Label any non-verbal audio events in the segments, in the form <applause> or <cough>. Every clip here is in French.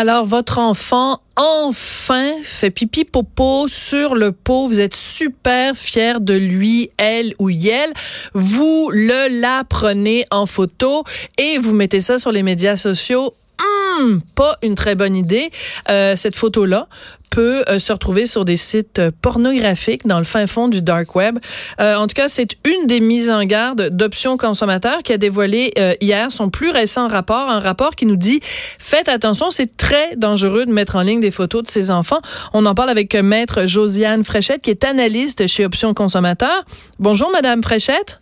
Alors, votre enfant, enfin, fait pipi popo sur le pot. Vous êtes super fier de lui, elle ou yel. Vous le la prenez en photo et vous mettez ça sur les médias sociaux. Hum, pas une très bonne idée. Euh, cette photo-là peut euh, se retrouver sur des sites pornographiques dans le fin fond du dark web. Euh, en tout cas, c'est une des mises en garde d'Options consommateurs qui a dévoilé euh, hier son plus récent rapport, un rapport qui nous dit faites attention, c'est très dangereux de mettre en ligne des photos de ses enfants. On en parle avec euh, maître Josiane Fréchette qui est analyste chez Options consommateurs. Bonjour madame Fréchette.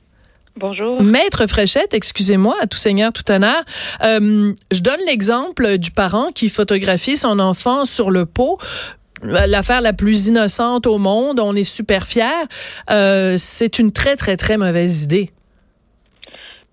Bonjour. Maître Fréchette, excusez-moi, à tout seigneur, tout honneur. Euh, je donne l'exemple du parent qui photographie son enfant sur le pot. L'affaire la plus innocente au monde, on est super fiers. Euh, c'est une très, très, très mauvaise idée.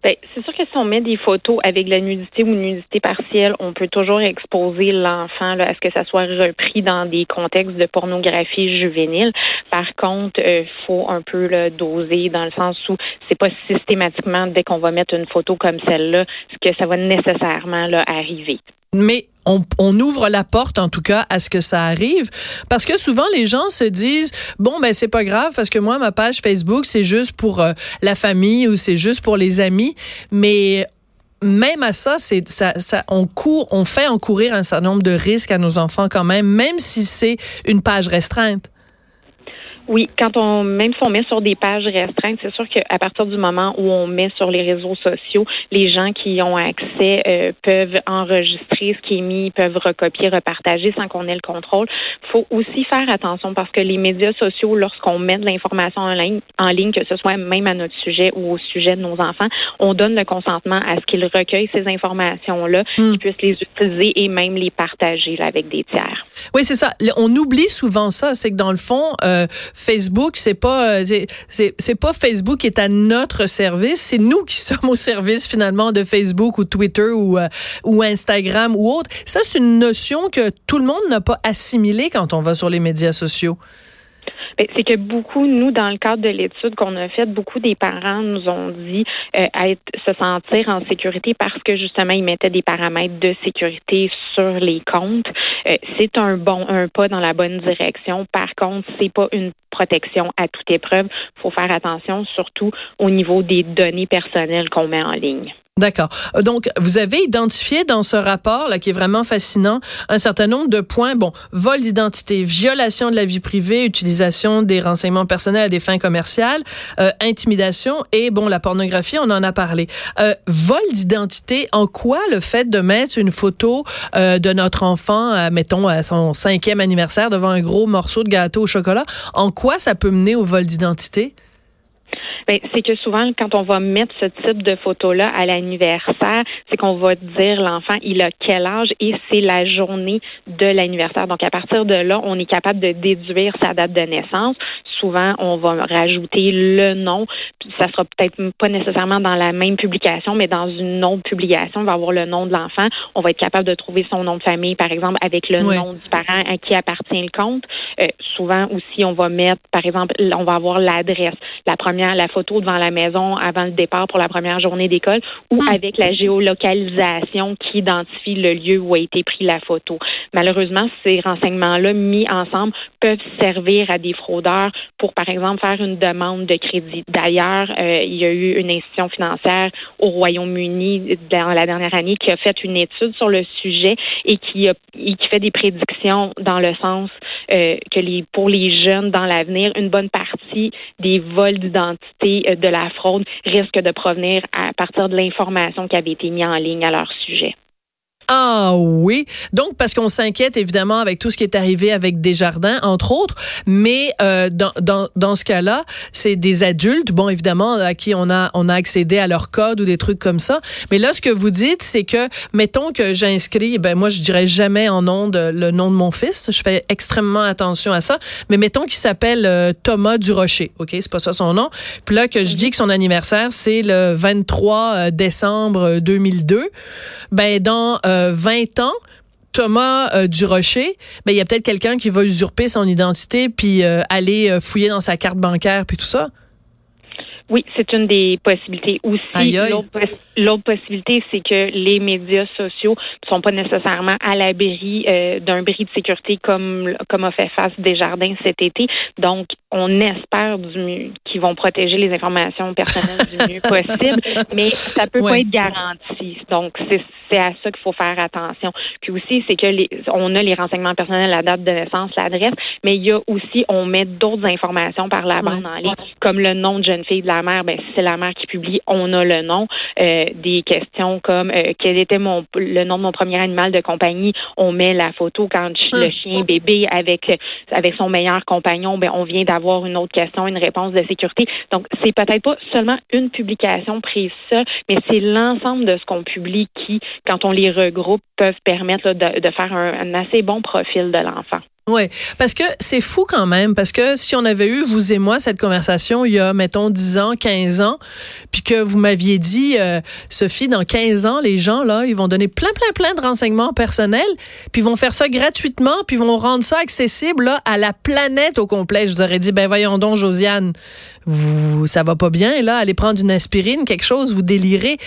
Ben, c'est sûr que si on met des photos avec la nudité ou nudité partielle, on peut toujours exposer l'enfant à ce que ça soit repris dans des contextes de pornographie juvénile. Par contre, il faut un peu le doser dans le sens où c'est pas systématiquement dès qu'on va mettre une photo comme celle-là que ça va nécessairement là, arriver. Mais on, on, ouvre la porte, en tout cas, à ce que ça arrive. Parce que souvent, les gens se disent, bon, ben, c'est pas grave parce que moi, ma page Facebook, c'est juste pour euh, la famille ou c'est juste pour les amis. Mais même à ça, c'est ça, ça, on court, on fait encourir un certain nombre de risques à nos enfants quand même, même si c'est une page restreinte. Oui, quand on même si on met sur des pages restreintes, c'est sûr qu'à partir du moment où on met sur les réseaux sociaux, les gens qui ont accès euh, peuvent enregistrer ce qui est mis, peuvent recopier, repartager sans qu'on ait le contrôle. faut aussi faire attention parce que les médias sociaux, lorsqu'on met de l'information en ligne, en ligne, que ce soit même à notre sujet ou au sujet de nos enfants, on donne le consentement à ce qu'ils recueillent ces informations-là, mm. qu'ils puissent les utiliser et même les partager là, avec des tiers. Oui, c'est ça. On oublie souvent ça, c'est que dans le fond, euh, Facebook, c'est pas c'est c'est pas Facebook qui est à notre service, c'est nous qui <laughs> sommes au service finalement de Facebook ou Twitter ou euh, ou Instagram ou autre. Ça c'est une notion que tout le monde n'a pas assimilée quand on va sur les médias sociaux. Ben, c'est que beaucoup, nous, dans le cadre de l'étude qu'on a faite, beaucoup des parents nous ont dit euh, se sentir en sécurité parce que justement, ils mettaient des paramètres de sécurité sur les comptes. Euh, c'est un bon, un pas dans la bonne direction. Par contre, c'est pas une protection à toute épreuve. Il faut faire attention, surtout au niveau des données personnelles qu'on met en ligne. D'accord. Donc, vous avez identifié dans ce rapport, là, qui est vraiment fascinant, un certain nombre de points. Bon, vol d'identité, violation de la vie privée, utilisation des renseignements personnels à des fins commerciales, euh, intimidation et, bon, la pornographie, on en a parlé. Euh, vol d'identité, en quoi le fait de mettre une photo euh, de notre enfant, mettons, à son cinquième anniversaire devant un gros morceau de gâteau au chocolat, en quoi ça peut mener au vol d'identité? Ben, c'est que souvent, quand on va mettre ce type de photo-là à l'anniversaire, c'est qu'on va dire l'enfant, il a quel âge et c'est la journée de l'anniversaire. Donc, à partir de là, on est capable de déduire sa date de naissance. Souvent, on va rajouter le nom. Ça sera peut-être pas nécessairement dans la même publication, mais dans une autre publication, on va avoir le nom de l'enfant. On va être capable de trouver son nom de famille, par exemple, avec le oui. nom du parent à qui appartient le compte. Euh, souvent aussi, on va mettre, par exemple, on va avoir l'adresse, la première, la photo devant la maison avant le départ pour la première journée d'école ou mmh. avec la géolocalisation qui identifie le lieu où a été prise la photo. Malheureusement, ces renseignements-là mis ensemble peuvent servir à des fraudeurs pour, par exemple, faire une demande de crédit. D'ailleurs, euh, il y a eu une institution financière au Royaume-Uni dans la dernière année qui a fait une étude sur le sujet et qui, a, et qui fait des prédictions dans le sens euh, que les, pour les jeunes dans l'avenir, une bonne partie des vols d'identité euh, de la fraude risque de provenir à partir de l'information qui avait été mise en ligne à leur sujet. Ah oui. Donc, parce qu'on s'inquiète évidemment avec tout ce qui est arrivé avec Desjardins, entre autres, mais euh, dans, dans, dans ce cas-là, c'est des adultes, bon, évidemment, à qui on a, on a accédé à leur code ou des trucs comme ça. Mais là, ce que vous dites, c'est que, mettons que j'inscris, ben moi, je dirais jamais en nom de, le nom de mon fils. Je fais extrêmement attention à ça. Mais mettons qu'il s'appelle euh, Thomas Durocher, OK? C'est pas ça son nom. Puis là, que je dis que son anniversaire, c'est le 23 euh, décembre 2002. Ben, dans... 20 ans, Thomas euh, Durocher, ben il y a peut-être quelqu'un qui va usurper son identité puis euh, aller euh, fouiller dans sa carte bancaire puis tout ça. Oui, c'est une des possibilités. Aussi, l'autre possibilité, c'est que les médias sociaux ne sont pas nécessairement à l'abri euh, d'un bris de sécurité comme comme a fait face Desjardins cet été. Donc, on espère du qu'ils vont protéger les informations personnelles du mieux <laughs> possible, mais ça peut pas être garanti. Donc, c'est à ça qu'il faut faire attention. Puis aussi, c'est que les, on a les renseignements personnels, la date de naissance, l'adresse, mais il y a aussi, on met d'autres informations par la bande en ligne, comme le nom de jeune fille de la mère. Ben, si c'est la mère qui publie, on a le nom. Euh, des questions comme euh, quel était mon le nom de mon premier animal de compagnie. On met la photo quand le hum. chien bébé avec avec son meilleur compagnon. Ben on vient d'avoir une autre question, une réponse de sécurité. Donc c'est peut-être pas seulement une publication prise mais c'est l'ensemble de ce qu'on publie qui, quand on les regroupe, peuvent permettre de, faire un assez bon profil de l'enfant. Oui, parce que c'est fou quand même, parce que si on avait eu, vous et moi, cette conversation il y a, mettons, 10 ans, 15 ans, puis que vous m'aviez dit, euh, Sophie, dans 15 ans, les gens, là, ils vont donner plein, plein, plein de renseignements personnels, puis vont faire ça gratuitement, puis vont rendre ça accessible là, à la planète au complet. Je vous aurais dit, ben voyons donc, Josiane, vous, ça va pas bien, là, allez prendre une aspirine, quelque chose, vous délirez.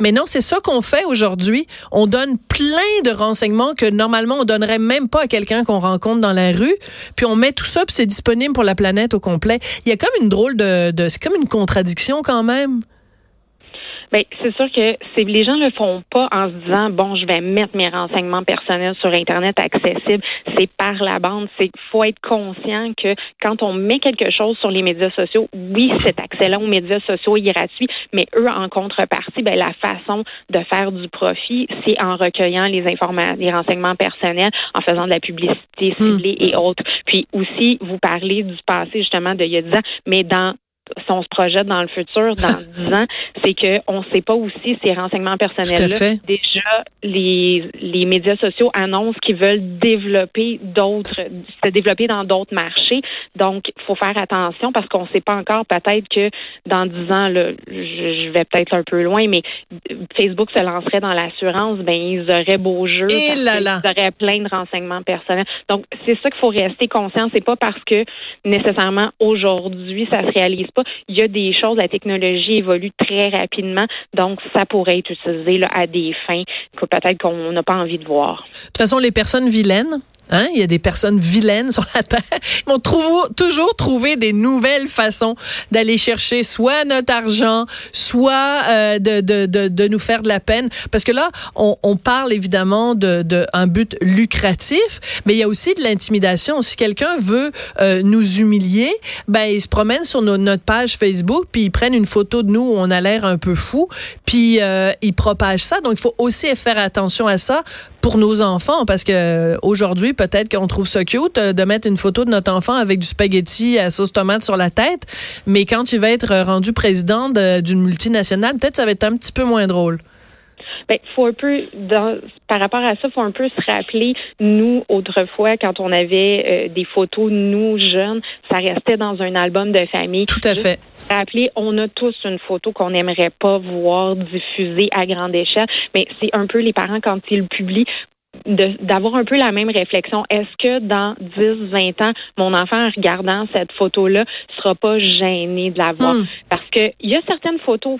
Mais non, c'est ça qu'on fait aujourd'hui. On donne plein de renseignements que normalement on donnerait même pas à quelqu'un qu'on rencontre dans la rue. Puis on met tout ça, puis c'est disponible pour la planète au complet. Il y a comme une drôle de, de c'est comme une contradiction quand même. Bien, c'est sûr que les gens le font pas en se disant bon, je vais mettre mes renseignements personnels sur Internet accessibles. C'est par la bande. C'est faut être conscient que quand on met quelque chose sur les médias sociaux, oui, cet accès-là aux médias sociaux est gratuit, mais eux, en contrepartie, ben, la façon de faire du profit, c'est en recueillant les informations, les renseignements personnels, en faisant de la publicité ciblée et autres. Puis aussi, vous parlez du passé justement de il y a 10 ans, mais dans si on se projette dans le futur, dans <laughs> dix ans, c'est qu'on ne sait pas aussi ces renseignements personnels-là. Déjà, les, les médias sociaux annoncent qu'ils veulent développer d'autres, se développer dans d'autres marchés. Donc, il faut faire attention parce qu'on ne sait pas encore peut-être que dans dix ans, là, je, vais peut-être un peu loin, mais Facebook se lancerait dans l'assurance, ben ils auraient beau jeu, Et ils auraient plein de renseignements personnels. Donc, c'est ça qu'il faut rester conscient. C'est pas parce que nécessairement aujourd'hui ça se réalise il y a des choses, la technologie évolue très rapidement, donc ça pourrait être utilisé à des fins que peut-être qu'on n'a pas envie de voir. De toute façon, les personnes vilaines, Hein? Il y a des personnes vilaines sur la terre. Ils vont toujours trouver des nouvelles façons d'aller chercher soit notre argent, soit euh, de, de, de, de, nous faire de la peine. Parce que là, on, on parle évidemment de, de but lucratif, mais il y a aussi de l'intimidation. Si quelqu'un veut euh, nous humilier, ben il se promène sur notre page Facebook, puis ils prennent une photo de nous où on a l'air un peu fou, puis euh, ils propagent ça. Donc il faut aussi faire attention à ça pour nos enfants parce que euh, aujourd'hui peut-être qu'on trouve ça cute euh, de mettre une photo de notre enfant avec du spaghetti à sauce tomate sur la tête, mais quand tu vas être rendu président d'une multinationale, peut-être ça va être un petit peu moins drôle. Ben, faut un peu, dans, par rapport à ça, faut un peu se rappeler, nous, autrefois, quand on avait euh, des photos, nous, jeunes, ça restait dans un album de famille. Tout à fait. Rappeler, on a tous une photo qu'on n'aimerait pas voir diffusée à grande échelle, mais c'est un peu les parents, quand ils le publient, d'avoir un peu la même réflexion. Est-ce que dans 10, 20 ans, mon enfant, en regardant cette photo-là, sera pas gêné de la voir? Hmm. Parce que il y a certaines photos,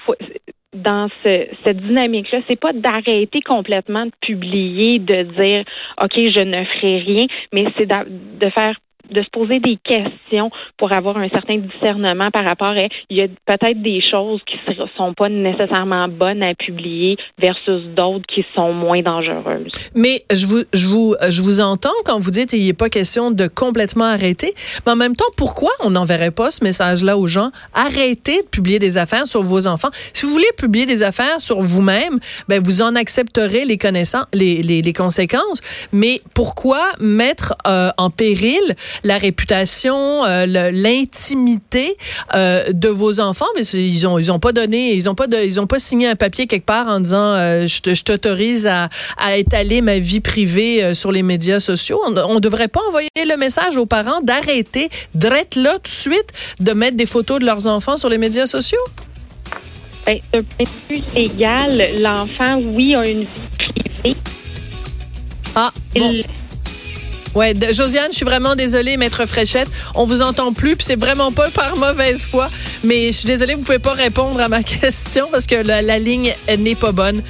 dans cette dynamique-là, c'est pas d'arrêter complètement de publier, de dire OK, je ne ferai rien, mais c'est de faire de se poser des questions pour avoir un certain discernement par rapport à il y a peut-être des choses qui sont pas nécessairement bonnes à publier versus d'autres qui sont moins dangereuses. Mais je vous je vous je vous entends quand vous dites il n'est pas question de complètement arrêter, mais en même temps pourquoi on n'enverrait pas ce message-là aux gens? Arrêtez de publier des affaires sur vos enfants. Si vous voulez publier des affaires sur vous-même, ben vous en accepterez les connaissances les, les, les conséquences, mais pourquoi mettre euh, en péril la réputation, euh, l'intimité euh, de vos enfants, mais ils ont ils ont pas donné, ils ont pas de, ils ont pas signé un papier quelque part en disant euh, je t'autorise à, à étaler ma vie privée sur les médias sociaux. On, ne devrait pas envoyer le message aux parents d'arrêter d'être là tout de suite de mettre des photos de leurs enfants sur les médias sociaux? Ben, d'un point de vue légal, l'enfant, oui, a une vie privée. Ah, bon. Ouais, Josiane, je suis vraiment désolée, maître Fréchette. On vous entend plus, puis c'est vraiment pas par mauvaise foi. Mais je suis désolée, vous pouvez pas répondre à ma <laughs> question parce que la, la ligne n'est pas bonne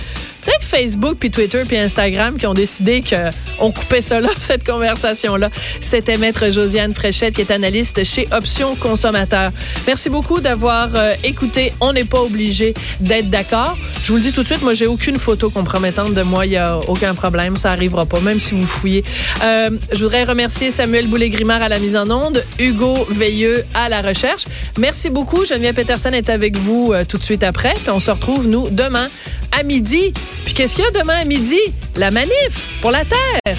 peut-être Facebook, puis Twitter, puis Instagram qui ont décidé qu'on coupait là, <laughs> cette conversation-là. C'était Maître Josiane Fréchette, qui est analyste chez Options Consommateurs. Merci beaucoup d'avoir euh, écouté. On n'est pas obligé d'être d'accord. Je vous le dis tout de suite, moi, j'ai aucune photo compromettante de moi. Il n'y a aucun problème. Ça arrivera pas, même si vous fouillez. Euh, je voudrais remercier Samuel Boulay-Grimard à la mise en onde, Hugo Veilleux à la recherche. Merci beaucoup. Geneviève Peterson est avec vous euh, tout de suite après. Puis on se retrouve, nous, demain à midi. Puis qu'est-ce qu'il y a demain à midi? La manif pour la Terre.